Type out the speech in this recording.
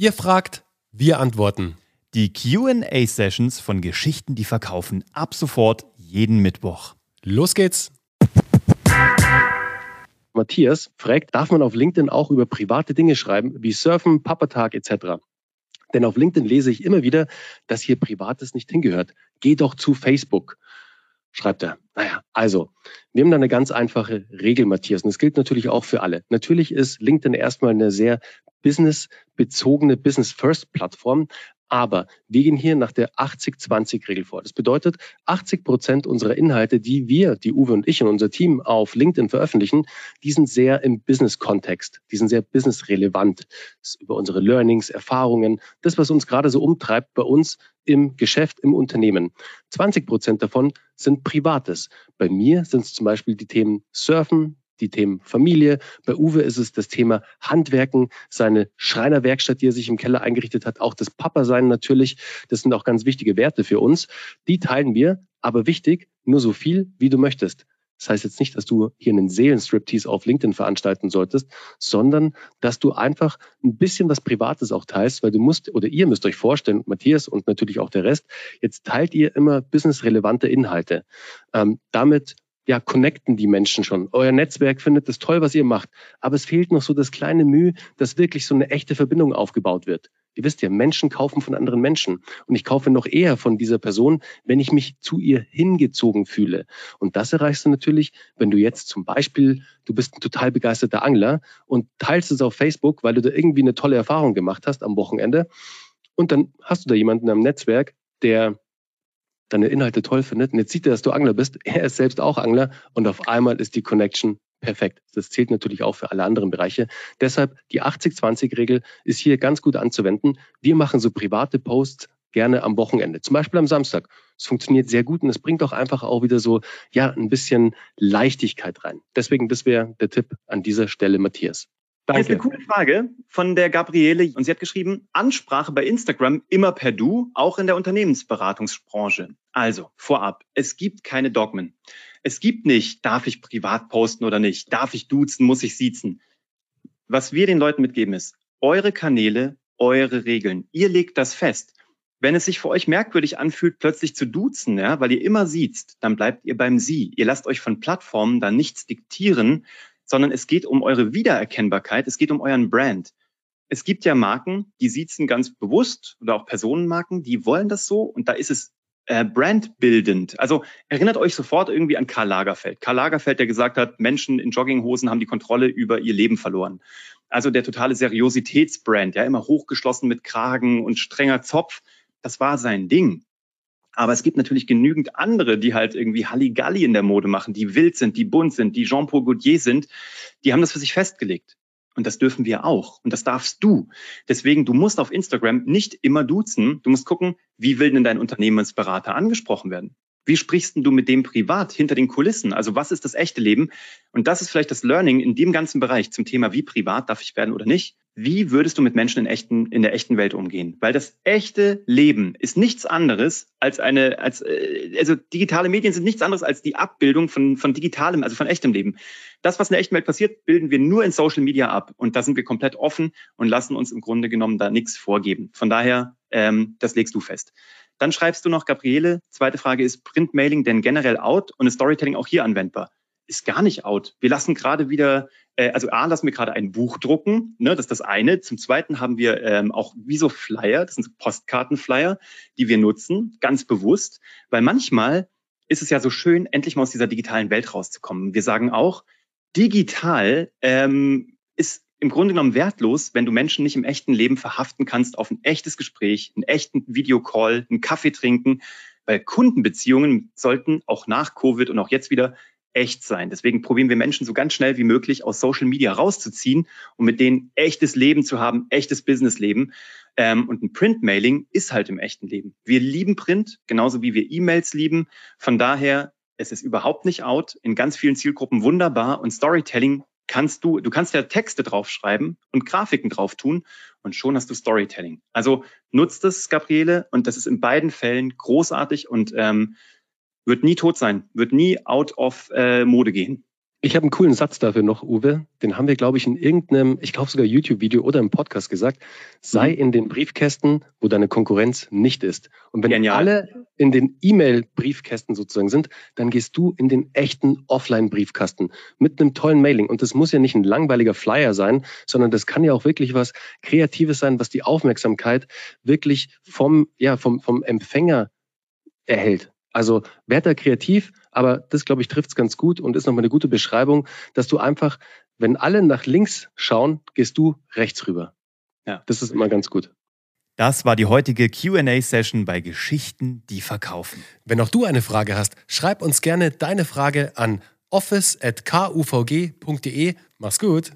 Ihr fragt, wir antworten. Die QA-Sessions von Geschichten, die verkaufen, ab sofort jeden Mittwoch. Los geht's! Matthias fragt, darf man auf LinkedIn auch über private Dinge schreiben, wie Surfen, Pappertag etc.? Denn auf LinkedIn lese ich immer wieder, dass hier Privates nicht hingehört. Geh doch zu Facebook, schreibt er. Naja, also, wir haben da eine ganz einfache Regel, Matthias, und das gilt natürlich auch für alle. Natürlich ist LinkedIn erstmal eine sehr businessbezogene Business-First-Plattform, aber wir gehen hier nach der 80-20-Regel vor. Das bedeutet, 80 Prozent unserer Inhalte, die wir, die Uwe und ich und unser Team auf LinkedIn veröffentlichen, die sind sehr im Business-Kontext. Die sind sehr business-relevant. Über unsere Learnings, Erfahrungen, das, was uns gerade so umtreibt bei uns im Geschäft, im Unternehmen. 20 Prozent davon sind Privates. Bei mir sind es zum Beispiel die Themen Surfen, die Themen Familie. Bei Uwe ist es das Thema Handwerken, seine Schreinerwerkstatt, die er sich im Keller eingerichtet hat, auch das Papa-Sein natürlich. Das sind auch ganz wichtige Werte für uns. Die teilen wir, aber wichtig, nur so viel, wie du möchtest. Das heißt jetzt nicht, dass du hier einen Seelenstriptease auf LinkedIn veranstalten solltest, sondern dass du einfach ein bisschen was Privates auch teilst, weil du musst oder ihr müsst euch vorstellen, Matthias und natürlich auch der Rest, jetzt teilt ihr immer businessrelevante Inhalte. Ähm, damit ja, connecten die Menschen schon. Euer Netzwerk findet es toll, was ihr macht. Aber es fehlt noch so das kleine Mühe, dass wirklich so eine echte Verbindung aufgebaut wird. Ihr wisst ja, Menschen kaufen von anderen Menschen. Und ich kaufe noch eher von dieser Person, wenn ich mich zu ihr hingezogen fühle. Und das erreichst du natürlich, wenn du jetzt zum Beispiel, du bist ein total begeisterter Angler und teilst es auf Facebook, weil du da irgendwie eine tolle Erfahrung gemacht hast am Wochenende. Und dann hast du da jemanden am Netzwerk, der deine Inhalte toll findet. Und jetzt sieht er, dass du Angler bist. Er ist selbst auch Angler und auf einmal ist die Connection perfekt. Das zählt natürlich auch für alle anderen Bereiche. Deshalb die 80-20-Regel ist hier ganz gut anzuwenden. Wir machen so private Posts gerne am Wochenende, zum Beispiel am Samstag. Es funktioniert sehr gut und es bringt auch einfach auch wieder so, ja, ein bisschen Leichtigkeit rein. Deswegen, das wäre der Tipp an dieser Stelle, Matthias. Danke. Hier ist eine coole Frage von der Gabriele und sie hat geschrieben, Ansprache bei Instagram immer per Du, auch in der Unternehmensberatungsbranche. Also, vorab, es gibt keine Dogmen. Es gibt nicht, darf ich privat posten oder nicht, darf ich duzen, muss ich siezen. Was wir den Leuten mitgeben ist, eure Kanäle, eure Regeln. Ihr legt das fest. Wenn es sich für euch merkwürdig anfühlt, plötzlich zu duzen, ja, weil ihr immer siezt, dann bleibt ihr beim Sie. Ihr lasst euch von Plattformen da nichts diktieren, sondern es geht um eure Wiedererkennbarkeit, es geht um euren Brand. Es gibt ja Marken, die siezen ganz bewusst oder auch Personenmarken, die wollen das so und da ist es äh, brandbildend. Also erinnert euch sofort irgendwie an Karl Lagerfeld. Karl Lagerfeld, der gesagt hat, Menschen in Jogginghosen haben die Kontrolle über ihr Leben verloren. Also der totale Seriositätsbrand, ja, immer hochgeschlossen mit Kragen und strenger Zopf. Das war sein Ding. Aber es gibt natürlich genügend andere, die halt irgendwie Halligalli in der Mode machen, die wild sind, die bunt sind, die Jean-Paul Gaultier sind. Die haben das für sich festgelegt. Und das dürfen wir auch. Und das darfst du. Deswegen, du musst auf Instagram nicht immer duzen. Du musst gucken, wie will denn dein Unternehmensberater angesprochen werden? Wie sprichst du mit dem privat hinter den Kulissen? Also was ist das echte Leben? Und das ist vielleicht das Learning in dem ganzen Bereich zum Thema, wie privat darf ich werden oder nicht. Wie würdest du mit Menschen in, echten, in der echten Welt umgehen? Weil das echte Leben ist nichts anderes als eine, als, äh, also digitale Medien sind nichts anderes als die Abbildung von, von digitalem, also von echtem Leben. Das, was in der echten Welt passiert, bilden wir nur in Social Media ab. Und da sind wir komplett offen und lassen uns im Grunde genommen da nichts vorgeben. Von daher, ähm, das legst du fest. Dann schreibst du noch, Gabriele, zweite Frage ist Printmailing denn generell out und ist Storytelling auch hier anwendbar? Ist gar nicht out. Wir lassen gerade wieder, äh, also A, lassen wir gerade ein Buch drucken, ne, das ist das eine. Zum Zweiten haben wir ähm, auch wie so Flyer, das sind Postkartenflyer, die wir nutzen, ganz bewusst, weil manchmal ist es ja so schön, endlich mal aus dieser digitalen Welt rauszukommen. Wir sagen auch, digital ähm, im Grunde genommen wertlos, wenn du Menschen nicht im echten Leben verhaften kannst auf ein echtes Gespräch, einen echten Videocall, einen Kaffee trinken, weil Kundenbeziehungen sollten auch nach Covid und auch jetzt wieder echt sein. Deswegen probieren wir Menschen so ganz schnell wie möglich aus Social Media rauszuziehen und mit denen echtes Leben zu haben, echtes Businessleben. Ähm, und ein Print-Mailing ist halt im echten Leben. Wir lieben Print, genauso wie wir E-Mails lieben. Von daher, es ist überhaupt nicht out, in ganz vielen Zielgruppen wunderbar und Storytelling kannst du, du kannst ja Texte draufschreiben und Grafiken drauf tun und schon hast du Storytelling. Also nutzt es, Gabriele, und das ist in beiden Fällen großartig und ähm, wird nie tot sein, wird nie out of äh, Mode gehen. Ich habe einen coolen Satz dafür noch, Uwe. Den haben wir, glaube ich, in irgendeinem, ich glaube sogar YouTube-Video oder im Podcast gesagt. Sei mhm. in den Briefkästen, wo deine Konkurrenz nicht ist. Und wenn Genial. alle in den E-Mail-Briefkästen sozusagen sind, dann gehst du in den echten Offline-Briefkasten mit einem tollen Mailing. Und das muss ja nicht ein langweiliger Flyer sein, sondern das kann ja auch wirklich was Kreatives sein, was die Aufmerksamkeit wirklich vom, ja, vom, vom Empfänger erhält. Also werd da kreativ, aber das, glaube ich, trifft es ganz gut und ist nochmal eine gute Beschreibung, dass du einfach, wenn alle nach links schauen, gehst du rechts rüber. Ja. Das ist immer ganz gut. Das war die heutige QA-Session bei Geschichten, die verkaufen. Wenn auch du eine Frage hast, schreib uns gerne deine Frage an office.kuvg.de. Mach's gut.